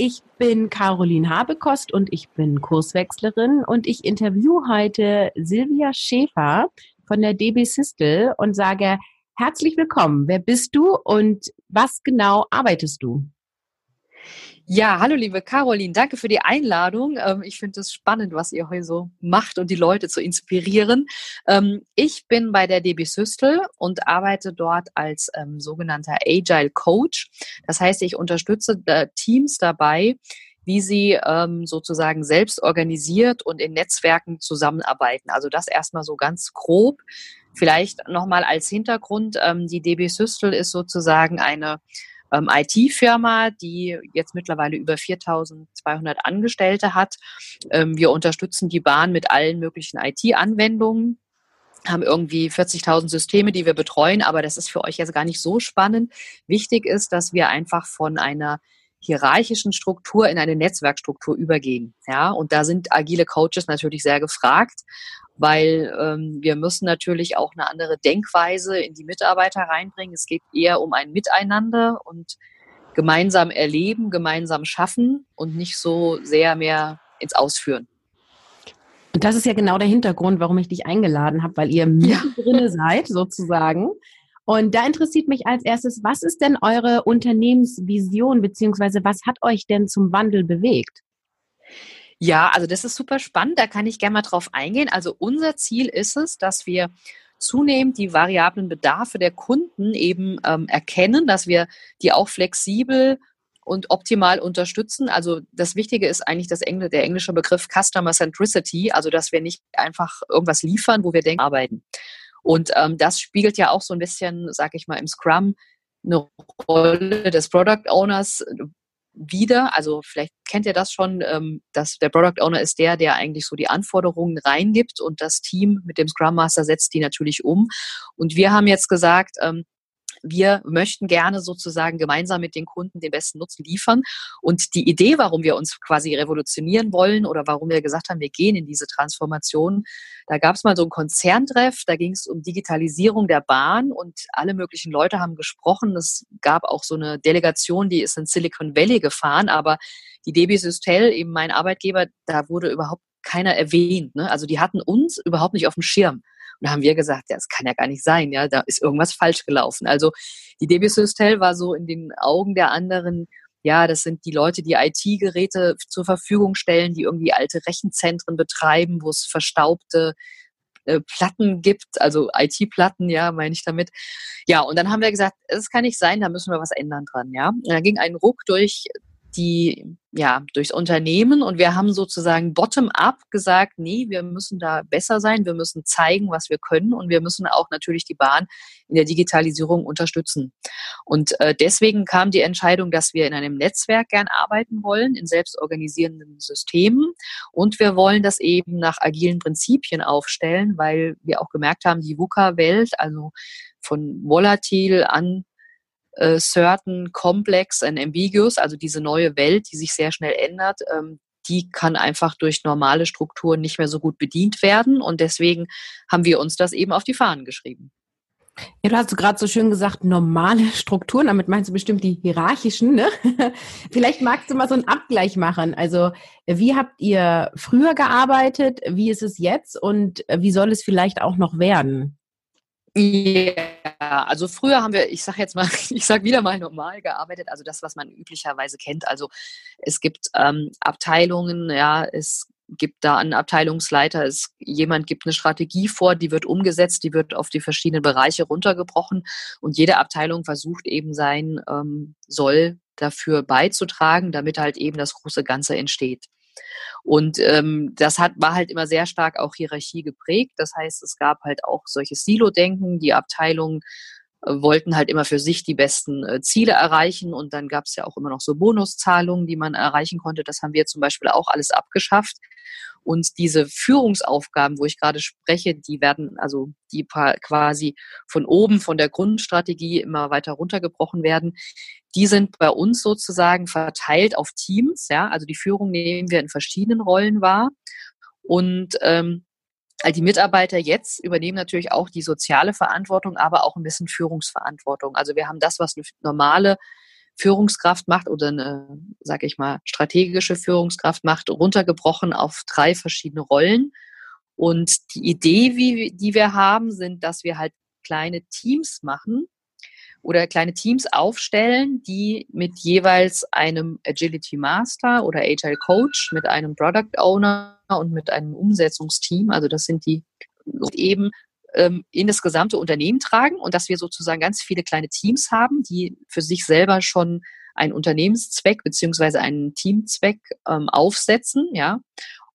Ich bin Caroline Habekost und ich bin Kurswechslerin und ich interview heute Silvia Schäfer von der DB Sistel und sage herzlich willkommen. Wer bist du und was genau arbeitest du? Ja, hallo liebe Caroline, danke für die Einladung. Ähm, ich finde es spannend, was ihr heute so macht und die Leute zu inspirieren. Ähm, ich bin bei der DB Systel und arbeite dort als ähm, sogenannter Agile Coach. Das heißt, ich unterstütze äh, Teams dabei, wie sie sozusagen selbst organisiert und in Netzwerken zusammenarbeiten. Also das erstmal so ganz grob. Vielleicht nochmal als Hintergrund, die DB Systel ist sozusagen eine ähm, IT-Firma, die jetzt mittlerweile über 4200 Angestellte hat. Ähm, wir unterstützen die Bahn mit allen möglichen IT-Anwendungen haben irgendwie 40.000 Systeme, die wir betreuen, aber das ist für euch jetzt gar nicht so spannend. Wichtig ist, dass wir einfach von einer hierarchischen Struktur in eine Netzwerkstruktur übergehen. Ja, und da sind agile Coaches natürlich sehr gefragt weil ähm, wir müssen natürlich auch eine andere Denkweise in die Mitarbeiter reinbringen. Es geht eher um ein Miteinander und gemeinsam erleben, gemeinsam schaffen und nicht so sehr mehr ins Ausführen. Und das ist ja genau der Hintergrund, warum ich dich eingeladen habe, weil ihr ja. seid sozusagen. Und da interessiert mich als erstes, was ist denn eure Unternehmensvision, beziehungsweise was hat euch denn zum Wandel bewegt? Ja, also das ist super spannend. Da kann ich gerne mal drauf eingehen. Also unser Ziel ist es, dass wir zunehmend die variablen Bedarfe der Kunden eben ähm, erkennen, dass wir die auch flexibel und optimal unterstützen. Also das Wichtige ist eigentlich das Engl der englische Begriff Customer Centricity, also dass wir nicht einfach irgendwas liefern, wo wir denken, arbeiten. Und ähm, das spiegelt ja auch so ein bisschen, sag ich mal, im Scrum eine Rolle des Product Owners, wieder. Also vielleicht kennt ihr das schon, ähm, dass der Product Owner ist der, der eigentlich so die Anforderungen reingibt und das Team mit dem Scrum Master setzt die natürlich um. Und wir haben jetzt gesagt, ähm, wir möchten gerne sozusagen gemeinsam mit den Kunden den besten Nutzen liefern. Und die Idee, warum wir uns quasi revolutionieren wollen oder warum wir gesagt haben, wir gehen in diese Transformation, da gab es mal so ein Konzerntreff, da ging es um Digitalisierung der Bahn und alle möglichen Leute haben gesprochen. Es gab auch so eine Delegation, die ist in Silicon Valley gefahren, aber die DB Systel, eben mein Arbeitgeber, da wurde überhaupt keiner erwähnt. Ne? Also die hatten uns überhaupt nicht auf dem Schirm. Und da haben wir gesagt, ja, das kann ja gar nicht sein, ja, da ist irgendwas falsch gelaufen. Also die DB Systel war so in den Augen der anderen, ja, das sind die Leute, die IT-Geräte zur Verfügung stellen, die irgendwie alte Rechenzentren betreiben, wo es verstaubte äh, Platten gibt, also IT-Platten, ja, meine ich damit. Ja, und dann haben wir gesagt, es kann nicht sein, da müssen wir was ändern dran, ja. Und da ging ein Ruck durch die ja durchs Unternehmen und wir haben sozusagen bottom-up gesagt, nee, wir müssen da besser sein, wir müssen zeigen, was wir können und wir müssen auch natürlich die Bahn in der Digitalisierung unterstützen. Und äh, deswegen kam die Entscheidung, dass wir in einem Netzwerk gern arbeiten wollen, in selbstorganisierenden Systemen und wir wollen das eben nach agilen Prinzipien aufstellen, weil wir auch gemerkt haben, die VUCA-Welt, also von volatil an äh, certain, complex and ambiguous, also diese neue Welt, die sich sehr schnell ändert, ähm, die kann einfach durch normale Strukturen nicht mehr so gut bedient werden. Und deswegen haben wir uns das eben auf die Fahnen geschrieben. Ja, du hast gerade so schön gesagt, normale Strukturen, damit meinst du bestimmt die hierarchischen, ne? Vielleicht magst du mal so einen Abgleich machen. Also, wie habt ihr früher gearbeitet? Wie ist es jetzt? Und wie soll es vielleicht auch noch werden? Ja, also früher haben wir, ich sage jetzt mal, ich sage wieder mal normal gearbeitet, also das, was man üblicherweise kennt. Also es gibt ähm, Abteilungen, ja, es gibt da einen Abteilungsleiter, es, jemand gibt eine Strategie vor, die wird umgesetzt, die wird auf die verschiedenen Bereiche runtergebrochen und jede Abteilung versucht eben sein ähm, Soll dafür beizutragen, damit halt eben das große Ganze entsteht. Und ähm, das hat, war halt immer sehr stark auch Hierarchie geprägt. Das heißt, es gab halt auch solches Silo-Denken. Die Abteilungen äh, wollten halt immer für sich die besten äh, Ziele erreichen. Und dann gab es ja auch immer noch so Bonuszahlungen, die man erreichen konnte. Das haben wir zum Beispiel auch alles abgeschafft. Und diese Führungsaufgaben, wo ich gerade spreche, die werden also die quasi von oben, von der Grundstrategie immer weiter runtergebrochen werden, die sind bei uns sozusagen verteilt auf Teams. Ja, also die Führung nehmen wir in verschiedenen Rollen wahr. Und ähm, die Mitarbeiter jetzt übernehmen natürlich auch die soziale Verantwortung, aber auch ein bisschen Führungsverantwortung. Also wir haben das, was eine normale Führungskraft macht oder eine, sage ich mal, strategische Führungskraft macht, runtergebrochen auf drei verschiedene Rollen. Und die Idee, wie, die wir haben, sind, dass wir halt kleine Teams machen oder kleine Teams aufstellen, die mit jeweils einem Agility Master oder Agile Coach, mit einem Product Owner und mit einem Umsetzungsteam, also das sind die eben ähm, in das gesamte Unternehmen tragen und dass wir sozusagen ganz viele kleine Teams haben, die für sich selber schon einen Unternehmenszweck beziehungsweise einen Teamzweck ähm, aufsetzen, ja.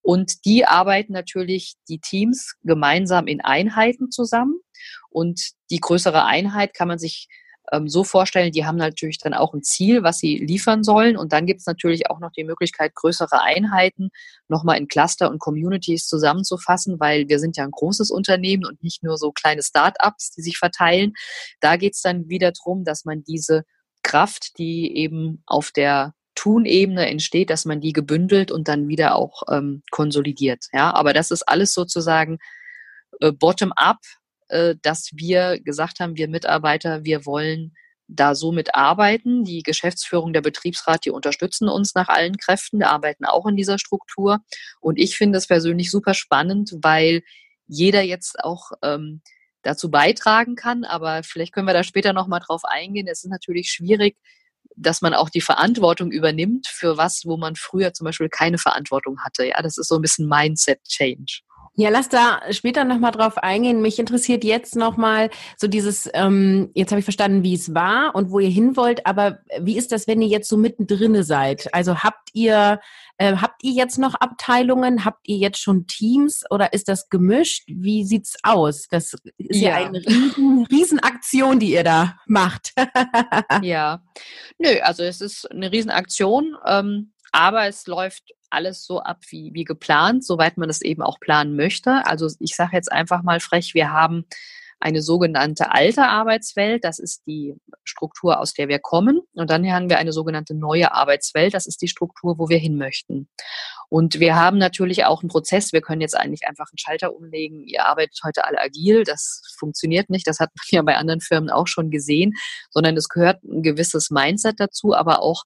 Und die arbeiten natürlich die Teams gemeinsam in Einheiten zusammen. Und die größere Einheit kann man sich ähm, so vorstellen, die haben natürlich dann auch ein Ziel, was sie liefern sollen. Und dann gibt es natürlich auch noch die Möglichkeit, größere Einheiten nochmal in Cluster und Communities zusammenzufassen, weil wir sind ja ein großes Unternehmen und nicht nur so kleine Start-ups, die sich verteilen. Da geht es dann wieder darum, dass man diese Kraft, die eben auf der Tun-Ebene entsteht, dass man die gebündelt und dann wieder auch ähm, konsolidiert. Ja, aber das ist alles sozusagen äh, bottom-up dass wir gesagt haben, wir Mitarbeiter, wir wollen da so mitarbeiten. Die Geschäftsführung, der Betriebsrat, die unterstützen uns nach allen Kräften, die arbeiten auch in dieser Struktur. Und ich finde es persönlich super spannend, weil jeder jetzt auch ähm, dazu beitragen kann. Aber vielleicht können wir da später nochmal drauf eingehen. Es ist natürlich schwierig, dass man auch die Verantwortung übernimmt für was, wo man früher zum Beispiel keine Verantwortung hatte. Ja, das ist so ein bisschen Mindset-Change. Ja, lass da später nochmal drauf eingehen. Mich interessiert jetzt nochmal so dieses, ähm, jetzt habe ich verstanden, wie es war und wo ihr hin wollt, aber wie ist das, wenn ihr jetzt so mittendrin seid? Also habt ihr, äh, habt ihr jetzt noch Abteilungen? Habt ihr jetzt schon Teams oder ist das gemischt? Wie sieht's aus? Das ist ja, ja eine riesen, Riesenaktion, die ihr da macht. ja, nö, also es ist eine Riesenaktion, ähm, aber es läuft alles so ab wie, wie geplant, soweit man es eben auch planen möchte. Also ich sage jetzt einfach mal frech, wir haben eine sogenannte alte Arbeitswelt, das ist die Struktur, aus der wir kommen. Und dann haben wir eine sogenannte neue Arbeitswelt, das ist die Struktur, wo wir hin möchten. Und wir haben natürlich auch einen Prozess, wir können jetzt eigentlich einfach einen Schalter umlegen, ihr arbeitet heute alle agil, das funktioniert nicht, das hat man ja bei anderen Firmen auch schon gesehen, sondern es gehört ein gewisses Mindset dazu, aber auch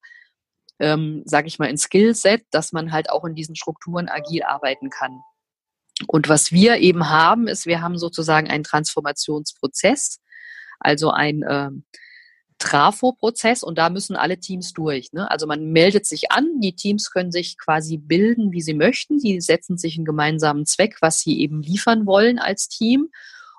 ähm, sage ich mal, ein Skillset, dass man halt auch in diesen Strukturen agil arbeiten kann. Und was wir eben haben, ist, wir haben sozusagen einen Transformationsprozess, also ein äh, Trafo-Prozess und da müssen alle Teams durch. Ne? Also man meldet sich an, die Teams können sich quasi bilden, wie sie möchten, die setzen sich einen gemeinsamen Zweck, was sie eben liefern wollen als Team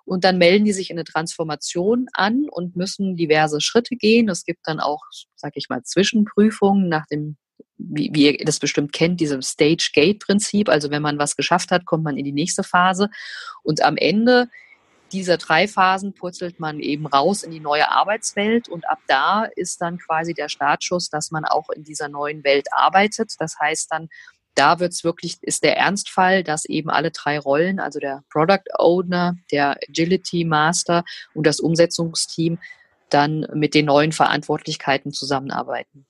und dann melden die sich in eine Transformation an und müssen diverse Schritte gehen. Es gibt dann auch, sag ich mal, Zwischenprüfungen nach dem wie, wie ihr das bestimmt kennt, diesem Stage-Gate-Prinzip. Also wenn man was geschafft hat, kommt man in die nächste Phase. Und am Ende dieser drei Phasen purzelt man eben raus in die neue Arbeitswelt und ab da ist dann quasi der Startschuss, dass man auch in dieser neuen Welt arbeitet. Das heißt dann, da wird es wirklich, ist der Ernstfall, dass eben alle drei Rollen, also der Product Owner, der Agility Master und das Umsetzungsteam, dann mit den neuen Verantwortlichkeiten zusammenarbeiten.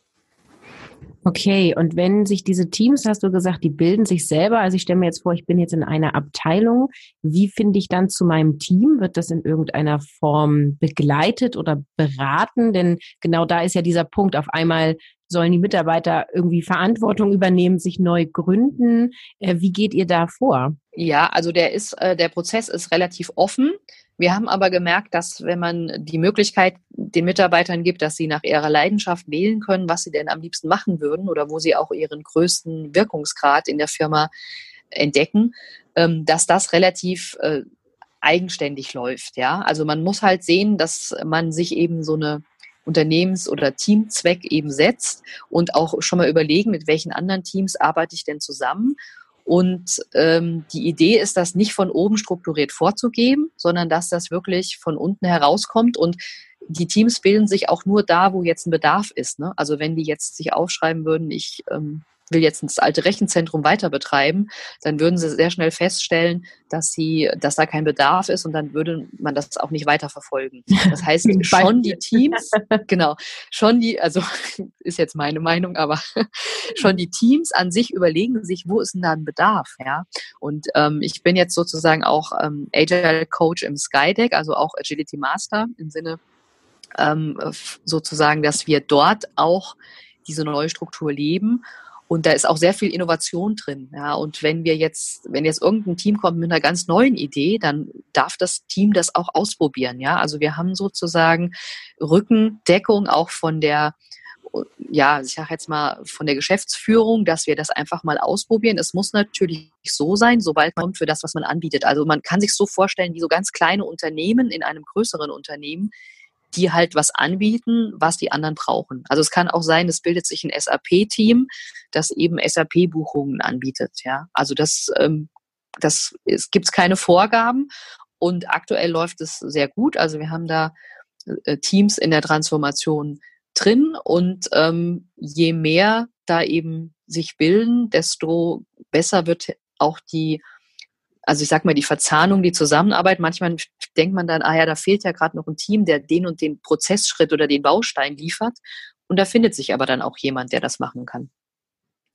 Okay, und wenn sich diese Teams, hast du gesagt, die bilden sich selber, also ich stelle mir jetzt vor, ich bin jetzt in einer Abteilung, wie finde ich dann zu meinem Team? Wird das in irgendeiner Form begleitet oder beraten? Denn genau da ist ja dieser Punkt, auf einmal sollen die Mitarbeiter irgendwie Verantwortung übernehmen, sich neu gründen. Äh, wie geht ihr da vor? Ja, also der ist, äh, der Prozess ist relativ offen. Wir haben aber gemerkt, dass wenn man die Möglichkeit den Mitarbeitern gibt, dass sie nach ihrer Leidenschaft wählen können, was sie denn am liebsten machen würden oder wo sie auch ihren größten Wirkungsgrad in der Firma entdecken, ähm, dass das relativ äh, eigenständig läuft. Ja, also man muss halt sehen, dass man sich eben so eine Unternehmens- oder Teamzweck eben setzt und auch schon mal überlegen, mit welchen anderen Teams arbeite ich denn zusammen. Und ähm, die Idee ist, das nicht von oben strukturiert vorzugeben, sondern dass das wirklich von unten herauskommt. Und die Teams bilden sich auch nur da, wo jetzt ein Bedarf ist. Ne? Also wenn die jetzt sich aufschreiben würden, ich ähm, will jetzt das alte Rechenzentrum weiter betreiben, dann würden sie sehr schnell feststellen, dass sie, dass da kein Bedarf ist und dann würde man das auch nicht weiterverfolgen. Das heißt, schon die Teams, genau, schon die, also ist jetzt meine Meinung, aber schon die Teams an sich überlegen sich, wo ist denn da ein Bedarf, ja? Und ähm, ich bin jetzt sozusagen auch ähm, Agile Coach im Skydeck, also auch Agility Master im Sinne ähm, sozusagen, dass wir dort auch diese neue Struktur leben und da ist auch sehr viel Innovation drin. Ja. Und wenn wir jetzt, wenn jetzt irgendein Team kommt mit einer ganz neuen Idee, dann darf das Team das auch ausprobieren. Ja. Also wir haben sozusagen Rückendeckung auch von der, ja, ich sage jetzt mal von der Geschäftsführung, dass wir das einfach mal ausprobieren. Es muss natürlich so sein, sobald man kommt für das, was man anbietet. Also man kann sich so vorstellen, wie so ganz kleine Unternehmen in einem größeren Unternehmen, die halt was anbieten, was die anderen brauchen. Also es kann auch sein, es bildet sich ein SAP-Team, das eben SAP-Buchungen anbietet. Ja, also das, ähm, das es gibt keine Vorgaben und aktuell läuft es sehr gut. Also wir haben da äh, Teams in der Transformation drin und ähm, je mehr da eben sich bilden, desto besser wird auch die also ich sag mal, die Verzahnung, die Zusammenarbeit, manchmal denkt man dann, ah ja, da fehlt ja gerade noch ein Team, der den und den Prozessschritt oder den Baustein liefert. Und da findet sich aber dann auch jemand, der das machen kann.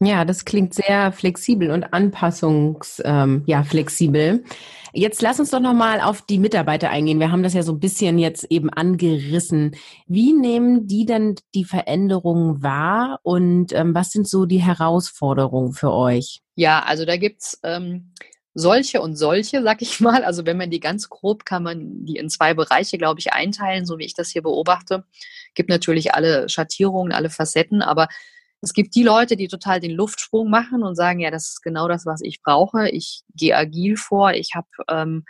Ja, das klingt sehr flexibel und anpassungs, ähm, ja, flexibel. Jetzt lass uns doch nochmal auf die Mitarbeiter eingehen. Wir haben das ja so ein bisschen jetzt eben angerissen. Wie nehmen die denn die Veränderungen wahr und ähm, was sind so die Herausforderungen für euch? Ja, also da gibt's ähm, solche und solche, sag ich mal. Also wenn man die ganz grob, kann man die in zwei Bereiche, glaube ich, einteilen, so wie ich das hier beobachte. Gibt natürlich alle Schattierungen, alle Facetten, aber es gibt die Leute, die total den Luftsprung machen und sagen, ja, das ist genau das, was ich brauche. Ich gehe agil vor, ich habe ähm,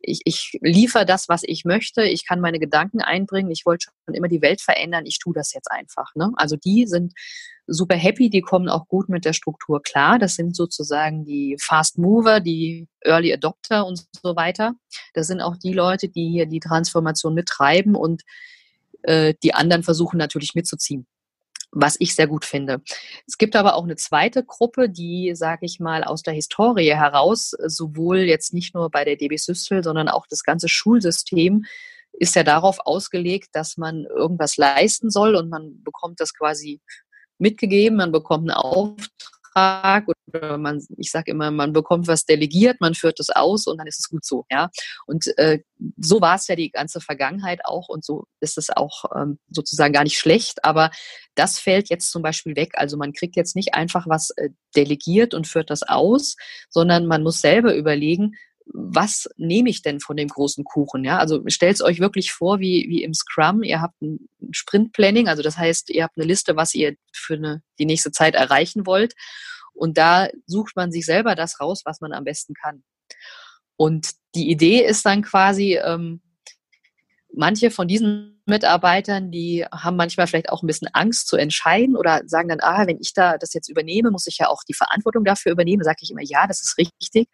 ich, ich liefere das, was ich möchte, ich kann meine Gedanken einbringen, ich wollte schon immer die Welt verändern, ich tue das jetzt einfach. Ne? Also die sind super happy, die kommen auch gut mit der Struktur klar. Das sind sozusagen die Fast Mover, die Early Adopter und so weiter. Das sind auch die Leute, die hier die Transformation mittreiben und äh, die anderen versuchen natürlich mitzuziehen was ich sehr gut finde. Es gibt aber auch eine zweite Gruppe, die, sage ich mal, aus der Historie heraus, sowohl jetzt nicht nur bei der DB Systel, sondern auch das ganze Schulsystem ist ja darauf ausgelegt, dass man irgendwas leisten soll und man bekommt das quasi mitgegeben, man bekommt einen Auftrag oder man, ich sage immer, man bekommt was delegiert, man führt das aus und dann ist es gut so, ja. Und äh, so war es ja die ganze Vergangenheit auch und so ist es auch ähm, sozusagen gar nicht schlecht, aber das fällt jetzt zum Beispiel weg. Also man kriegt jetzt nicht einfach was äh, delegiert und führt das aus, sondern man muss selber überlegen, was nehme ich denn von dem großen Kuchen? Ja, also stellt es euch wirklich vor, wie, wie im Scrum. Ihr habt ein Sprint-Planning, also das heißt, ihr habt eine Liste, was ihr für eine, die nächste Zeit erreichen wollt. Und da sucht man sich selber das raus, was man am besten kann. Und die Idee ist dann quasi, ähm, manche von diesen Mitarbeitern, die haben manchmal vielleicht auch ein bisschen Angst zu entscheiden oder sagen dann, ah, wenn ich da das jetzt übernehme, muss ich ja auch die Verantwortung dafür übernehmen. Sage ich immer, ja, das ist richtig.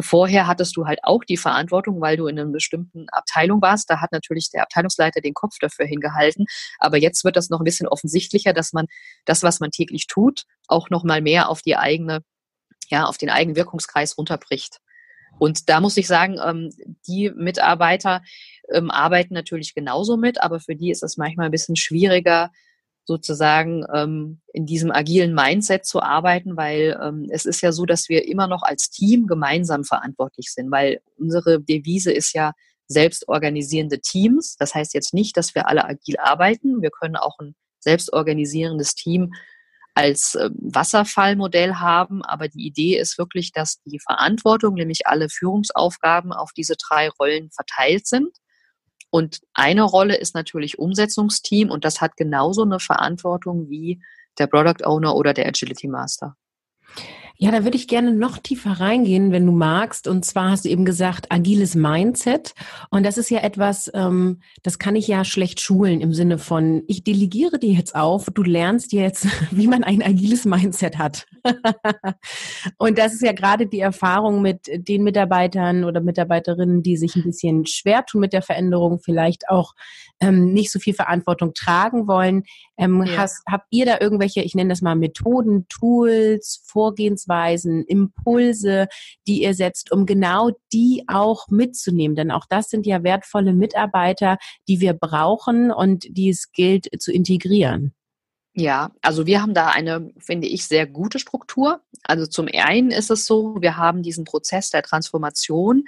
Vorher hattest du halt auch die Verantwortung, weil du in einer bestimmten Abteilung warst. Da hat natürlich der Abteilungsleiter den Kopf dafür hingehalten. Aber jetzt wird das noch ein bisschen offensichtlicher, dass man das, was man täglich tut, auch noch mal mehr auf die eigene, ja, auf den eigenen Wirkungskreis runterbricht. Und da muss ich sagen, ähm, die Mitarbeiter ähm, arbeiten natürlich genauso mit, aber für die ist es manchmal ein bisschen schwieriger, sozusagen ähm, in diesem agilen Mindset zu arbeiten, weil ähm, es ist ja so, dass wir immer noch als Team gemeinsam verantwortlich sind, weil unsere Devise ist ja selbstorganisierende Teams. Das heißt jetzt nicht, dass wir alle agil arbeiten. Wir können auch ein selbstorganisierendes Team als äh, Wasserfallmodell haben, aber die Idee ist wirklich, dass die Verantwortung, nämlich alle Führungsaufgaben auf diese drei Rollen verteilt sind und eine Rolle ist natürlich Umsetzungsteam und das hat genauso eine Verantwortung wie der Product Owner oder der Agility Master. Ja, da würde ich gerne noch tiefer reingehen, wenn du magst. Und zwar hast du eben gesagt, agiles Mindset. Und das ist ja etwas, ähm, das kann ich ja schlecht schulen im Sinne von, ich delegiere dir jetzt auf, du lernst jetzt, wie man ein agiles Mindset hat. und das ist ja gerade die Erfahrung mit den Mitarbeitern oder Mitarbeiterinnen, die sich ein bisschen schwer tun mit der Veränderung, vielleicht auch ähm, nicht so viel Verantwortung tragen wollen. Ähm, ja. hast, habt ihr da irgendwelche, ich nenne das mal Methoden, Tools, Vorgehensweisen, Impulse, die ihr setzt, um genau die auch mitzunehmen? Denn auch das sind ja wertvolle Mitarbeiter, die wir brauchen und die es gilt zu integrieren. Ja, also wir haben da eine, finde ich, sehr gute Struktur. Also zum einen ist es so, wir haben diesen Prozess der Transformation,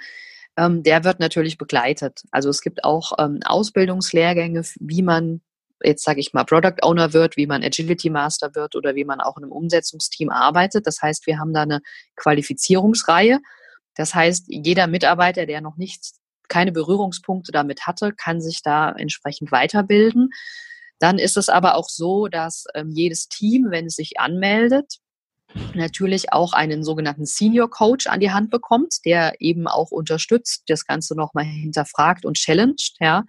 ähm, der wird natürlich begleitet. Also es gibt auch ähm, Ausbildungslehrgänge, wie man jetzt sage ich mal Product Owner wird, wie man Agility Master wird oder wie man auch in einem Umsetzungsteam arbeitet. Das heißt, wir haben da eine Qualifizierungsreihe. Das heißt, jeder Mitarbeiter, der noch nicht keine Berührungspunkte damit hatte, kann sich da entsprechend weiterbilden. Dann ist es aber auch so, dass ähm, jedes Team, wenn es sich anmeldet, natürlich auch einen sogenannten Senior Coach an die Hand bekommt, der eben auch unterstützt, das Ganze nochmal hinterfragt und challenged, ja.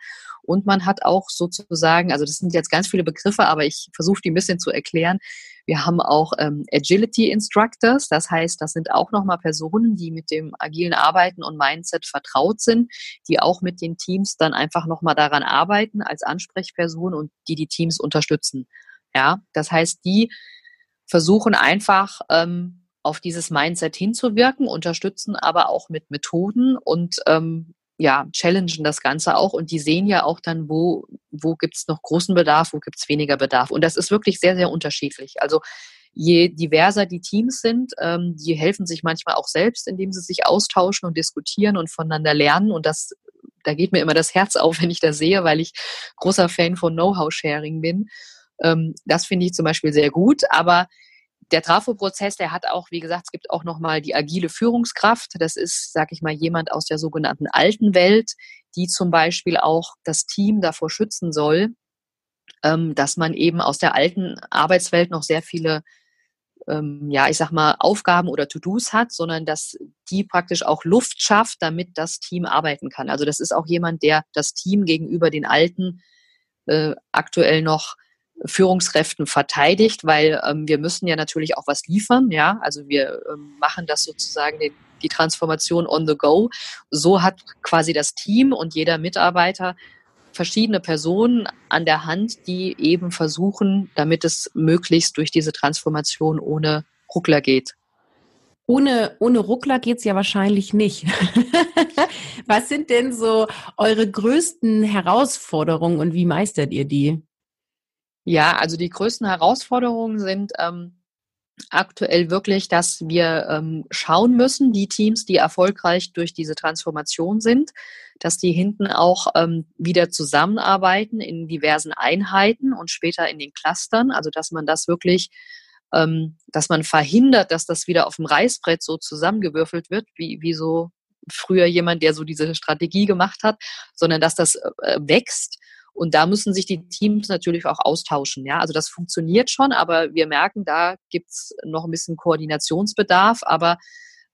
Und man hat auch sozusagen, also das sind jetzt ganz viele Begriffe, aber ich versuche die ein bisschen zu erklären. Wir haben auch ähm, Agility Instructors, das heißt, das sind auch nochmal Personen, die mit dem agilen Arbeiten und Mindset vertraut sind, die auch mit den Teams dann einfach nochmal daran arbeiten als Ansprechperson und die die Teams unterstützen. Ja, das heißt, die versuchen einfach ähm, auf dieses Mindset hinzuwirken, unterstützen aber auch mit Methoden und ähm, ja, challengen das Ganze auch und die sehen ja auch dann, wo, wo gibt es noch großen Bedarf, wo gibt es weniger Bedarf. Und das ist wirklich sehr, sehr unterschiedlich. Also je diverser die Teams sind, ähm, die helfen sich manchmal auch selbst, indem sie sich austauschen und diskutieren und voneinander lernen. Und das, da geht mir immer das Herz auf, wenn ich das sehe, weil ich großer Fan von Know-how-Sharing bin. Ähm, das finde ich zum Beispiel sehr gut. Aber der Trafo-Prozess, der hat auch, wie gesagt, es gibt auch nochmal die agile Führungskraft. Das ist, sag ich mal, jemand aus der sogenannten alten Welt, die zum Beispiel auch das Team davor schützen soll, ähm, dass man eben aus der alten Arbeitswelt noch sehr viele, ähm, ja, ich sag mal, Aufgaben oder To-Dos hat, sondern dass die praktisch auch Luft schafft, damit das Team arbeiten kann. Also das ist auch jemand, der das Team gegenüber den Alten äh, aktuell noch Führungskräften verteidigt, weil ähm, wir müssen ja natürlich auch was liefern, ja. Also wir ähm, machen das sozusagen den, die Transformation on the go. So hat quasi das Team und jeder Mitarbeiter verschiedene Personen an der Hand, die eben versuchen, damit es möglichst durch diese Transformation ohne Ruckler geht. Ohne, ohne Ruckler geht's ja wahrscheinlich nicht. Was sind denn so eure größten Herausforderungen und wie meistert ihr die? Ja, also die größten Herausforderungen sind ähm, aktuell wirklich, dass wir ähm, schauen müssen, die Teams, die erfolgreich durch diese Transformation sind, dass die hinten auch ähm, wieder zusammenarbeiten in diversen Einheiten und später in den Clustern. Also dass man das wirklich, ähm, dass man verhindert, dass das wieder auf dem Reißbrett so zusammengewürfelt wird, wie, wie so früher jemand, der so diese Strategie gemacht hat, sondern dass das äh, wächst und da müssen sich die Teams natürlich auch austauschen. Ja, also das funktioniert schon, aber wir merken, da gibt's noch ein bisschen Koordinationsbedarf. Aber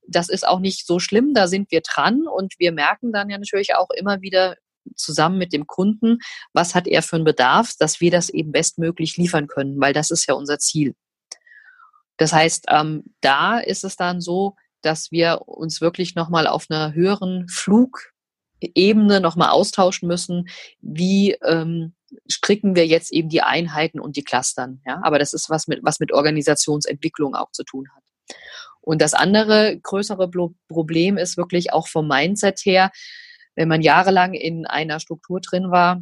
das ist auch nicht so schlimm. Da sind wir dran und wir merken dann ja natürlich auch immer wieder zusammen mit dem Kunden, was hat er für einen Bedarf, dass wir das eben bestmöglich liefern können, weil das ist ja unser Ziel. Das heißt, ähm, da ist es dann so, dass wir uns wirklich nochmal auf einer höheren Flug Ebene nochmal austauschen müssen, wie ähm, stricken wir jetzt eben die Einheiten und die Clustern. Ja? Aber das ist was mit, was mit Organisationsentwicklung auch zu tun hat. Und das andere größere Problem ist wirklich auch vom Mindset her, wenn man jahrelang in einer Struktur drin war,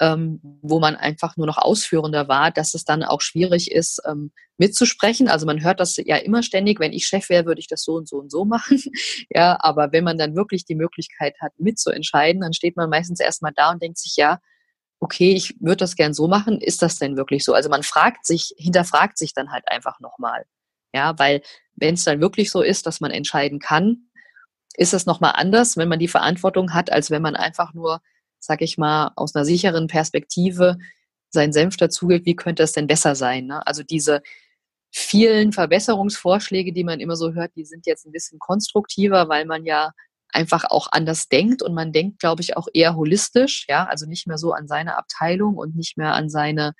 ähm, wo man einfach nur noch ausführender war, dass es dann auch schwierig ist, ähm, mitzusprechen. Also man hört das ja immer ständig, wenn ich Chef wäre, würde ich das so und so und so machen. ja, aber wenn man dann wirklich die Möglichkeit hat, mitzuentscheiden, dann steht man meistens erstmal da und denkt sich, ja, okay, ich würde das gern so machen, ist das denn wirklich so? Also man fragt sich, hinterfragt sich dann halt einfach nochmal. Ja, weil wenn es dann wirklich so ist, dass man entscheiden kann, ist es nochmal anders, wenn man die Verantwortung hat, als wenn man einfach nur sag ich mal, aus einer sicheren Perspektive seinen Senf dazugibt, wie könnte es denn besser sein? Ne? Also diese, vielen Verbesserungsvorschläge, die man immer so hört, die sind jetzt ein bisschen konstruktiver, weil man ja einfach auch anders denkt und man denkt, glaube ich, auch eher holistisch, ja, also nicht mehr so an seine Abteilung und nicht mehr an seine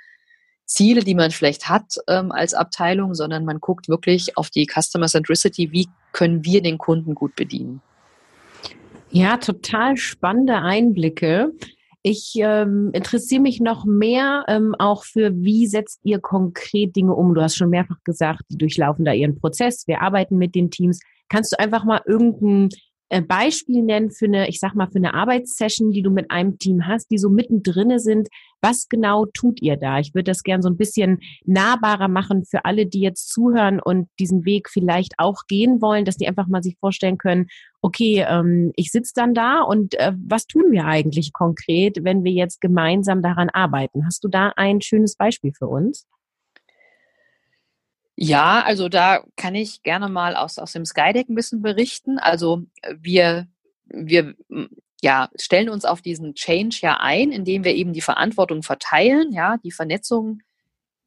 Ziele, die man vielleicht hat ähm, als Abteilung, sondern man guckt wirklich auf die Customer Centricity, wie können wir den Kunden gut bedienen. Ja, total spannende Einblicke. Ich ähm, interessiere mich noch mehr ähm, auch für, wie setzt ihr konkret Dinge um? Du hast schon mehrfach gesagt, die durchlaufen da ihren Prozess. Wir arbeiten mit den Teams. Kannst du einfach mal irgendein äh, Beispiel nennen für eine, ich sag mal, für eine Arbeitssession, die du mit einem Team hast, die so mittendrin sind. Was genau tut ihr da? Ich würde das gern so ein bisschen nahbarer machen für alle, die jetzt zuhören und diesen Weg vielleicht auch gehen wollen, dass die einfach mal sich vorstellen können, okay, ähm, ich sitze dann da und äh, was tun wir eigentlich konkret, wenn wir jetzt gemeinsam daran arbeiten? Hast du da ein schönes Beispiel für uns? Ja, also da kann ich gerne mal aus, aus dem Skydeck ein bisschen berichten. Also wir, wir ja, stellen uns auf diesen Change ja ein, indem wir eben die Verantwortung verteilen, ja, die Vernetzung,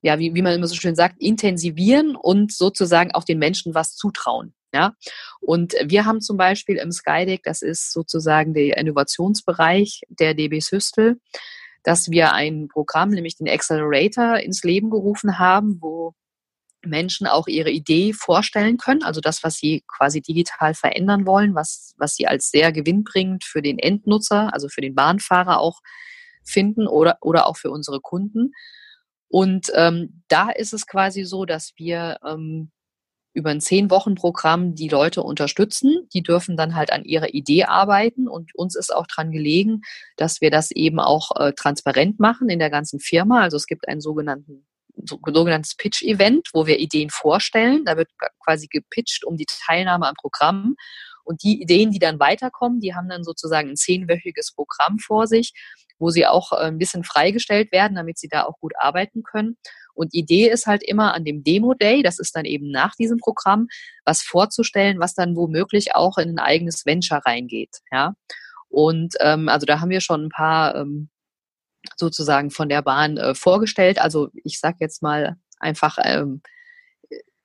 ja, wie, wie man immer so schön sagt, intensivieren und sozusagen auch den Menschen was zutrauen. Ja, und wir haben zum Beispiel im Skydeck, das ist sozusagen der Innovationsbereich der DB Systel, dass wir ein Programm, nämlich den Accelerator, ins Leben gerufen haben, wo Menschen auch ihre Idee vorstellen können, also das, was sie quasi digital verändern wollen, was, was sie als sehr gewinnbringend für den Endnutzer, also für den Bahnfahrer auch finden oder, oder auch für unsere Kunden. Und ähm, da ist es quasi so, dass wir ähm, über ein Zehn-Wochen-Programm die Leute unterstützen. Die dürfen dann halt an ihrer Idee arbeiten und uns ist auch dran gelegen, dass wir das eben auch äh, transparent machen in der ganzen Firma. Also es gibt einen sogenannten sogenanntes Pitch-Event, wo wir Ideen vorstellen. Da wird quasi gepitcht um die Teilnahme am Programm. Und die Ideen, die dann weiterkommen, die haben dann sozusagen ein zehnwöchiges Programm vor sich, wo sie auch äh, ein bisschen freigestellt werden, damit sie da auch gut arbeiten können. Und Idee ist halt immer an dem Demo-Day, das ist dann eben nach diesem Programm, was vorzustellen, was dann womöglich auch in ein eigenes Venture reingeht. Ja. Und ähm, also da haben wir schon ein paar ähm, sozusagen von der Bahn äh, vorgestellt. Also ich sage jetzt mal einfach ähm,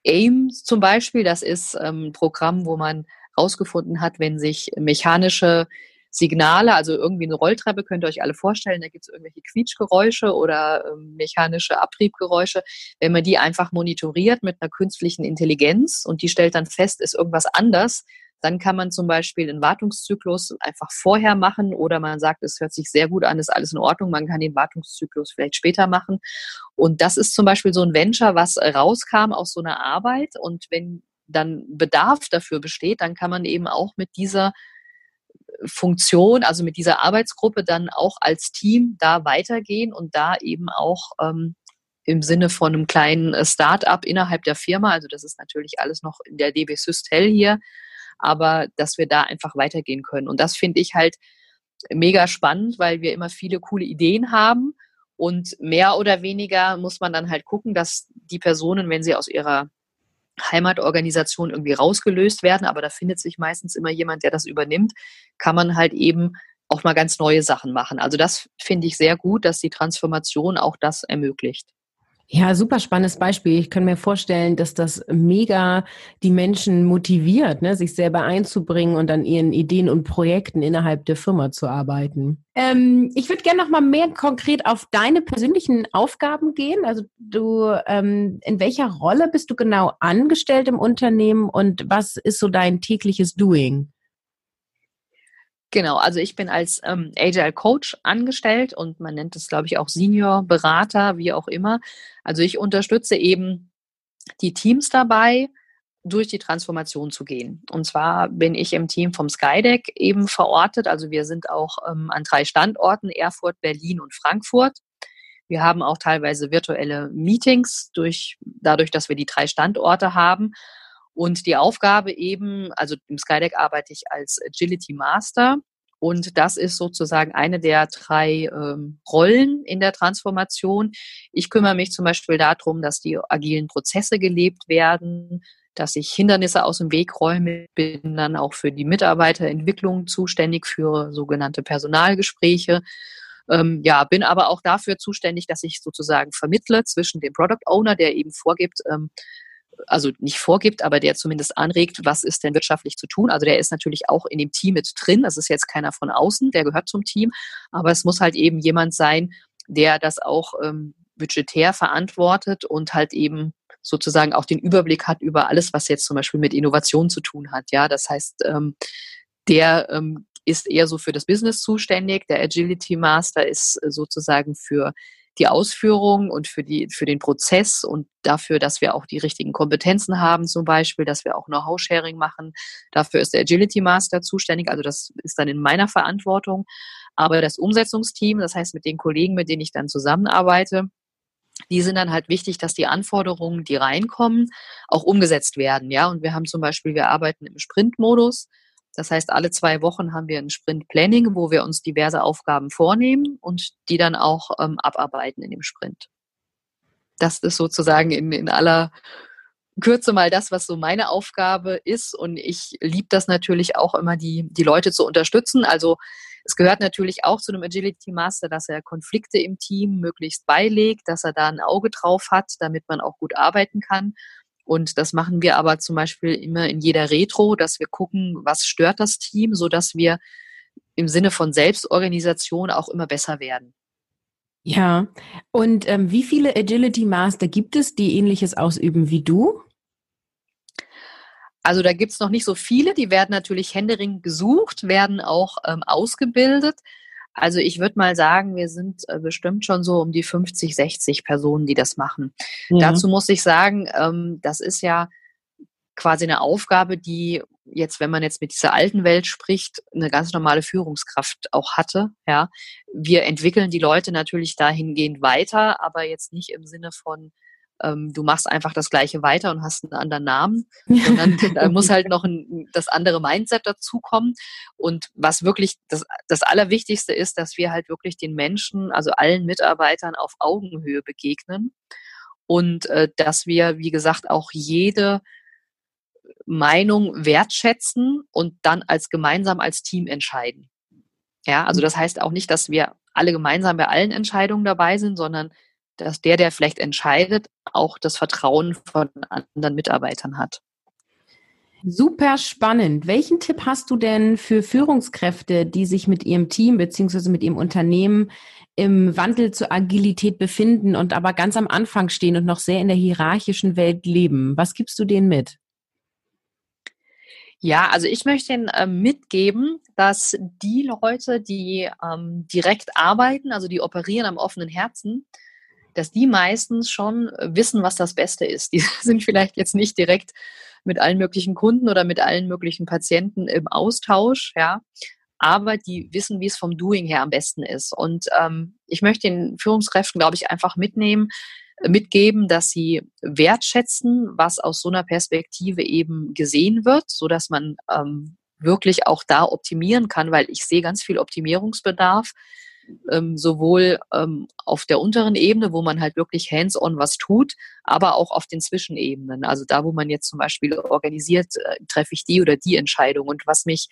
AIM zum Beispiel, das ist ähm, ein Programm, wo man herausgefunden hat, wenn sich mechanische Signale, also irgendwie eine Rolltreppe, könnt ihr euch alle vorstellen, da gibt es irgendwelche Quietschgeräusche oder ähm, mechanische Abriebgeräusche. Wenn man die einfach monitoriert mit einer künstlichen Intelligenz und die stellt dann fest, ist irgendwas anders, dann kann man zum Beispiel einen Wartungszyklus einfach vorher machen oder man sagt, es hört sich sehr gut an, ist alles in Ordnung, man kann den Wartungszyklus vielleicht später machen. Und das ist zum Beispiel so ein Venture, was rauskam aus so einer Arbeit. Und wenn dann Bedarf dafür besteht, dann kann man eben auch mit dieser Funktion, also mit dieser Arbeitsgruppe dann auch als Team da weitergehen und da eben auch ähm, im Sinne von einem kleinen Start-up innerhalb der Firma, also das ist natürlich alles noch in der DB Systel hier, aber dass wir da einfach weitergehen können. Und das finde ich halt mega spannend, weil wir immer viele coole Ideen haben und mehr oder weniger muss man dann halt gucken, dass die Personen, wenn sie aus ihrer Heimatorganisation irgendwie rausgelöst werden, aber da findet sich meistens immer jemand, der das übernimmt, kann man halt eben auch mal ganz neue Sachen machen. Also das finde ich sehr gut, dass die Transformation auch das ermöglicht. Ja, super spannendes Beispiel. Ich kann mir vorstellen, dass das mega die Menschen motiviert, ne, sich selber einzubringen und an ihren Ideen und Projekten innerhalb der Firma zu arbeiten. Ähm, ich würde gerne noch mal mehr konkret auf deine persönlichen Aufgaben gehen. Also du, ähm, in welcher Rolle bist du genau angestellt im Unternehmen und was ist so dein tägliches Doing? Genau, also ich bin als ähm, Agile Coach angestellt und man nennt es, glaube ich, auch Senior Berater, wie auch immer. Also ich unterstütze eben die Teams dabei, durch die Transformation zu gehen. Und zwar bin ich im Team vom Skydeck eben verortet. Also wir sind auch ähm, an drei Standorten, Erfurt, Berlin und Frankfurt. Wir haben auch teilweise virtuelle Meetings durch, dadurch, dass wir die drei Standorte haben. Und die Aufgabe eben, also im Skydeck arbeite ich als Agility Master. Und das ist sozusagen eine der drei ähm, Rollen in der Transformation. Ich kümmere mich zum Beispiel darum, dass die agilen Prozesse gelebt werden, dass ich Hindernisse aus dem Weg räume, bin dann auch für die Mitarbeiterentwicklung zuständig, für sogenannte Personalgespräche. Ähm, ja, bin aber auch dafür zuständig, dass ich sozusagen vermittle zwischen dem Product Owner, der eben vorgibt, ähm, also nicht vorgibt, aber der zumindest anregt, was ist denn wirtschaftlich zu tun. Also der ist natürlich auch in dem Team mit drin. Das ist jetzt keiner von außen, der gehört zum Team. Aber es muss halt eben jemand sein, der das auch ähm, budgetär verantwortet und halt eben sozusagen auch den Überblick hat über alles, was jetzt zum Beispiel mit Innovation zu tun hat. Ja, das heißt, ähm, der ähm, ist eher so für das Business zuständig. Der Agility Master ist äh, sozusagen für die Ausführung und für, die, für den Prozess und dafür, dass wir auch die richtigen Kompetenzen haben, zum Beispiel, dass wir auch Know-how-Sharing machen. Dafür ist der Agility Master zuständig. Also das ist dann in meiner Verantwortung. Aber das Umsetzungsteam, das heißt mit den Kollegen, mit denen ich dann zusammenarbeite, die sind dann halt wichtig, dass die Anforderungen, die reinkommen, auch umgesetzt werden. Ja, und wir haben zum Beispiel, wir arbeiten im Sprint-Modus. Das heißt, alle zwei Wochen haben wir ein Sprint-Planning, wo wir uns diverse Aufgaben vornehmen und die dann auch ähm, abarbeiten in dem Sprint. Das ist sozusagen in, in aller Kürze mal das, was so meine Aufgabe ist. Und ich liebe das natürlich auch immer, die, die Leute zu unterstützen. Also es gehört natürlich auch zu einem Agility Master, dass er Konflikte im Team möglichst beilegt, dass er da ein Auge drauf hat, damit man auch gut arbeiten kann. Und das machen wir aber zum Beispiel immer in jeder Retro, dass wir gucken, was stört das Team, so dass wir im Sinne von Selbstorganisation auch immer besser werden. Ja, und ähm, wie viele Agility Master gibt es, die ähnliches ausüben wie du? Also da gibt es noch nicht so viele, die werden natürlich händeringend gesucht, werden auch ähm, ausgebildet. Also ich würde mal sagen, wir sind äh, bestimmt schon so um die 50, 60 Personen, die das machen. Ja. Dazu muss ich sagen, ähm, das ist ja quasi eine Aufgabe, die jetzt, wenn man jetzt mit dieser alten Welt spricht, eine ganz normale Führungskraft auch hatte. Ja, wir entwickeln die Leute natürlich dahingehend weiter, aber jetzt nicht im Sinne von ähm, du machst einfach das Gleiche weiter und hast einen anderen Namen. Sondern da muss halt noch ein, das andere Mindset dazukommen. Und was wirklich das, das Allerwichtigste ist, dass wir halt wirklich den Menschen, also allen Mitarbeitern auf Augenhöhe begegnen. Und äh, dass wir, wie gesagt, auch jede Meinung wertschätzen und dann als gemeinsam als Team entscheiden. Ja, also das heißt auch nicht, dass wir alle gemeinsam bei allen Entscheidungen dabei sind, sondern dass der, der vielleicht entscheidet, auch das Vertrauen von anderen Mitarbeitern hat. Super spannend. Welchen Tipp hast du denn für Führungskräfte, die sich mit ihrem Team beziehungsweise mit ihrem Unternehmen im Wandel zur Agilität befinden und aber ganz am Anfang stehen und noch sehr in der hierarchischen Welt leben? Was gibst du denen mit? Ja, also ich möchte Ihnen äh, mitgeben, dass die Leute, die ähm, direkt arbeiten, also die operieren am offenen Herzen, dass die meistens schon äh, wissen, was das Beste ist. Die sind vielleicht jetzt nicht direkt mit allen möglichen Kunden oder mit allen möglichen Patienten im Austausch, ja, aber die wissen, wie es vom Doing her am besten ist. Und ähm, ich möchte den Führungskräften, glaube ich, einfach mitnehmen, äh, mitgeben, dass sie wertschätzen, was aus so einer Perspektive eben gesehen wird, so dass man ähm, wirklich auch da optimieren kann, weil ich sehe ganz viel Optimierungsbedarf ähm, sowohl ähm, auf der unteren Ebene, wo man halt wirklich hands-on was tut, aber auch auf den Zwischenebenen. Also da, wo man jetzt zum Beispiel organisiert, äh, treffe ich die oder die Entscheidung. Und was mich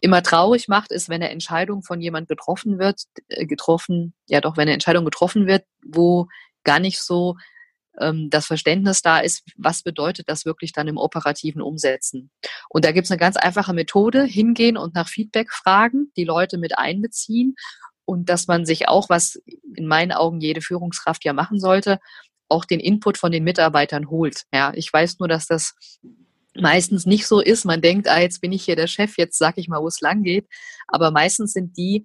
immer traurig macht, ist, wenn eine Entscheidung von jemand getroffen wird, äh, getroffen, ja doch, wenn eine Entscheidung getroffen wird, wo gar nicht so ähm, das Verständnis da ist, was bedeutet das wirklich dann im operativen Umsetzen. Und da gibt es eine ganz einfache Methode, hingehen und nach Feedback fragen, die Leute mit einbeziehen und dass man sich auch, was in meinen Augen jede Führungskraft ja machen sollte, auch den Input von den Mitarbeitern holt. Ja, ich weiß nur, dass das meistens nicht so ist. Man denkt, ah, jetzt bin ich hier der Chef, jetzt sag ich mal, wo es lang geht. Aber meistens sind die,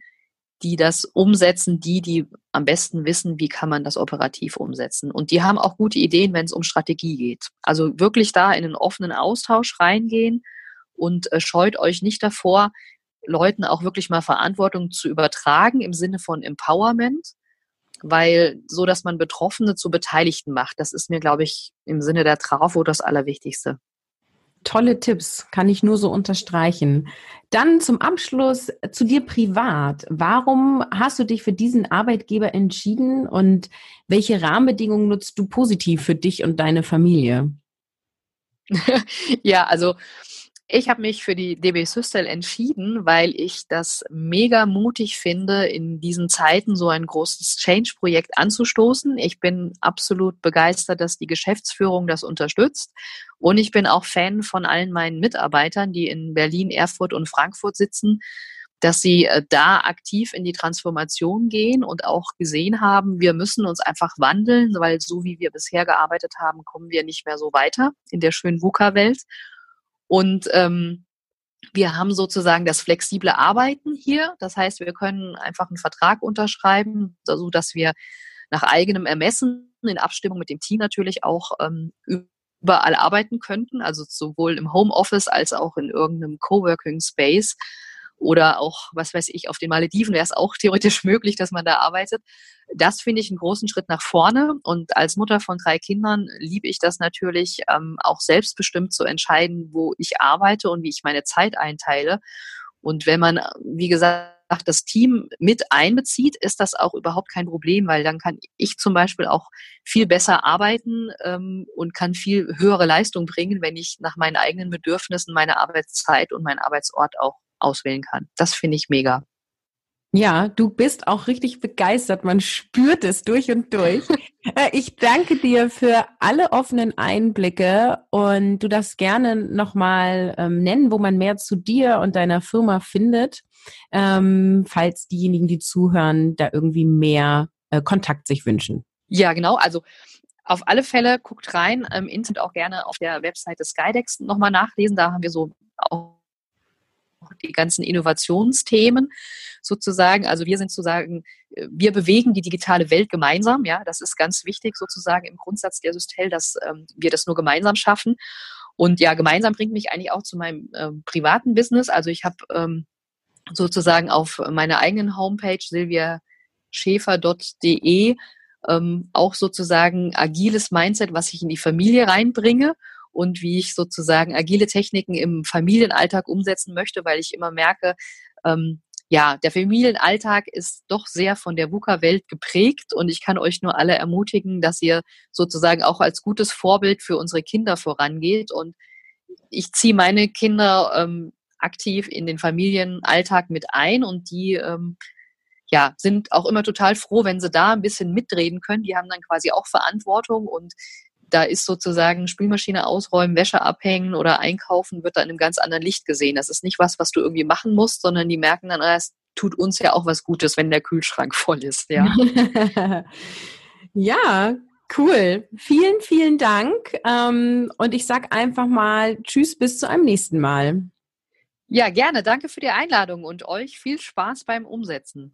die das umsetzen, die, die am besten wissen, wie kann man das operativ umsetzen. Und die haben auch gute Ideen, wenn es um Strategie geht. Also wirklich da in einen offenen Austausch reingehen und äh, scheut euch nicht davor, Leuten auch wirklich mal Verantwortung zu übertragen im Sinne von Empowerment, weil so, dass man Betroffene zu Beteiligten macht, das ist mir, glaube ich, im Sinne der Trafo das Allerwichtigste. Tolle Tipps, kann ich nur so unterstreichen. Dann zum Abschluss zu dir privat. Warum hast du dich für diesen Arbeitgeber entschieden und welche Rahmenbedingungen nutzt du positiv für dich und deine Familie? ja, also Ich habe mich für die DB Systel entschieden, weil ich das mega mutig finde, in diesen Zeiten so ein großes Change-Projekt anzustoßen. Ich bin absolut begeistert, dass die Geschäftsführung das unterstützt. Und ich bin auch Fan von allen meinen Mitarbeitern, die in Berlin, Erfurt und Frankfurt sitzen, dass sie äh, da aktiv in die Transformation gehen und auch gesehen haben, wir müssen uns einfach wandeln, weil so wie wir bisher gearbeitet haben, kommen wir nicht mehr so weiter in der schönen VUCA-Welt. Und ähm, wir haben sozusagen das flexible Arbeiten hier. Das heißt, wir können einfach einen Vertrag unterschreiben, so dass wir nach eigenem Ermessen in Abstimmung mit dem Team natürlich auch ähm, überall arbeiten könnten, also sowohl im Homeoffice als auch in irgendeinem Coworking Space oder auch, was weiß ich, auf den Malediven wäre es auch theoretisch möglich, dass man da arbeitet. Das finde ich einen großen Schritt nach vorne. Und als Mutter von drei Kindern liebe ich das natürlich, ähm, auch selbstbestimmt zu entscheiden, wo ich arbeite und wie ich meine Zeit einteile. Und wenn man, wie gesagt, das Team mit einbezieht, ist das auch überhaupt kein Problem, weil dann kann ich zum Beispiel auch viel besser arbeiten ähm, und kann viel höhere Leistung bringen, wenn ich nach meinen eigenen Bedürfnissen meine Arbeitszeit und meinen Arbeitsort auch auswählen kann. Das finde ich mega. Ja, du bist auch richtig begeistert. Man spürt es durch und durch. Äh, ich danke dir für alle offenen Einblicke und du darfst gerne nochmal ähm, nennen, wo man mehr zu dir und deiner Firma findet, ähm, falls diejenigen, die zuhören, da irgendwie mehr äh, Kontakt sich wünschen. Ja, genau. Also auf alle Fälle guckt rein. Im Internet auch gerne auf der Webseite Skydex nochmal nachlesen. Da haben wir so die ganzen Innovationsthemen sozusagen. Also wir sind sozusagen, äh, wir bewegen die digitale Welt gemeinsam. Ja, das ist ganz wichtig sozusagen im Grundsatz der Systel, dass ähm, wir das nur gemeinsam schaffen. Und ja, gemeinsam bringt mich eigentlich auch zu meinem ähm, privaten Business. Also ich habe ähm, sozusagen auf meiner eigenen Homepage silviaschäfer.de ähm, auch sozusagen agiles Mindset, was ich in die Familie reinbringe und wie ich sozusagen agile Techniken im Familienalltag umsetzen möchte, weil ich immer merke, ähm, ja, der Familienalltag ist doch sehr von der VUCA-Welt geprägt und ich kann euch nur alle ermutigen, dass ihr sozusagen auch als gutes Vorbild für unsere Kinder vorangeht und ich ziehe meine Kinder ähm, aktiv in den Familienalltag mit ein und die ähm, ja, sind auch immer total froh, wenn sie da ein bisschen mitreden können. Die haben dann quasi auch Verantwortung und da ist sozusagen Spülmaschine ausräumen, Wäsche abhängen oder einkaufen, wird da in einem ganz anderen Licht gesehen. Das ist nicht was, was du irgendwie machen musst, sondern die merken dann, ah, es tut uns ja auch was Gutes, wenn der Kühlschrank voll ist. Ja, ja cool. Vielen, vielen Dank. Ähm, und ich sag einfach mal Tschüss, bis zu einem nächsten Mal. Ja, gerne. Danke für die Einladung und euch viel Spaß beim Umsetzen.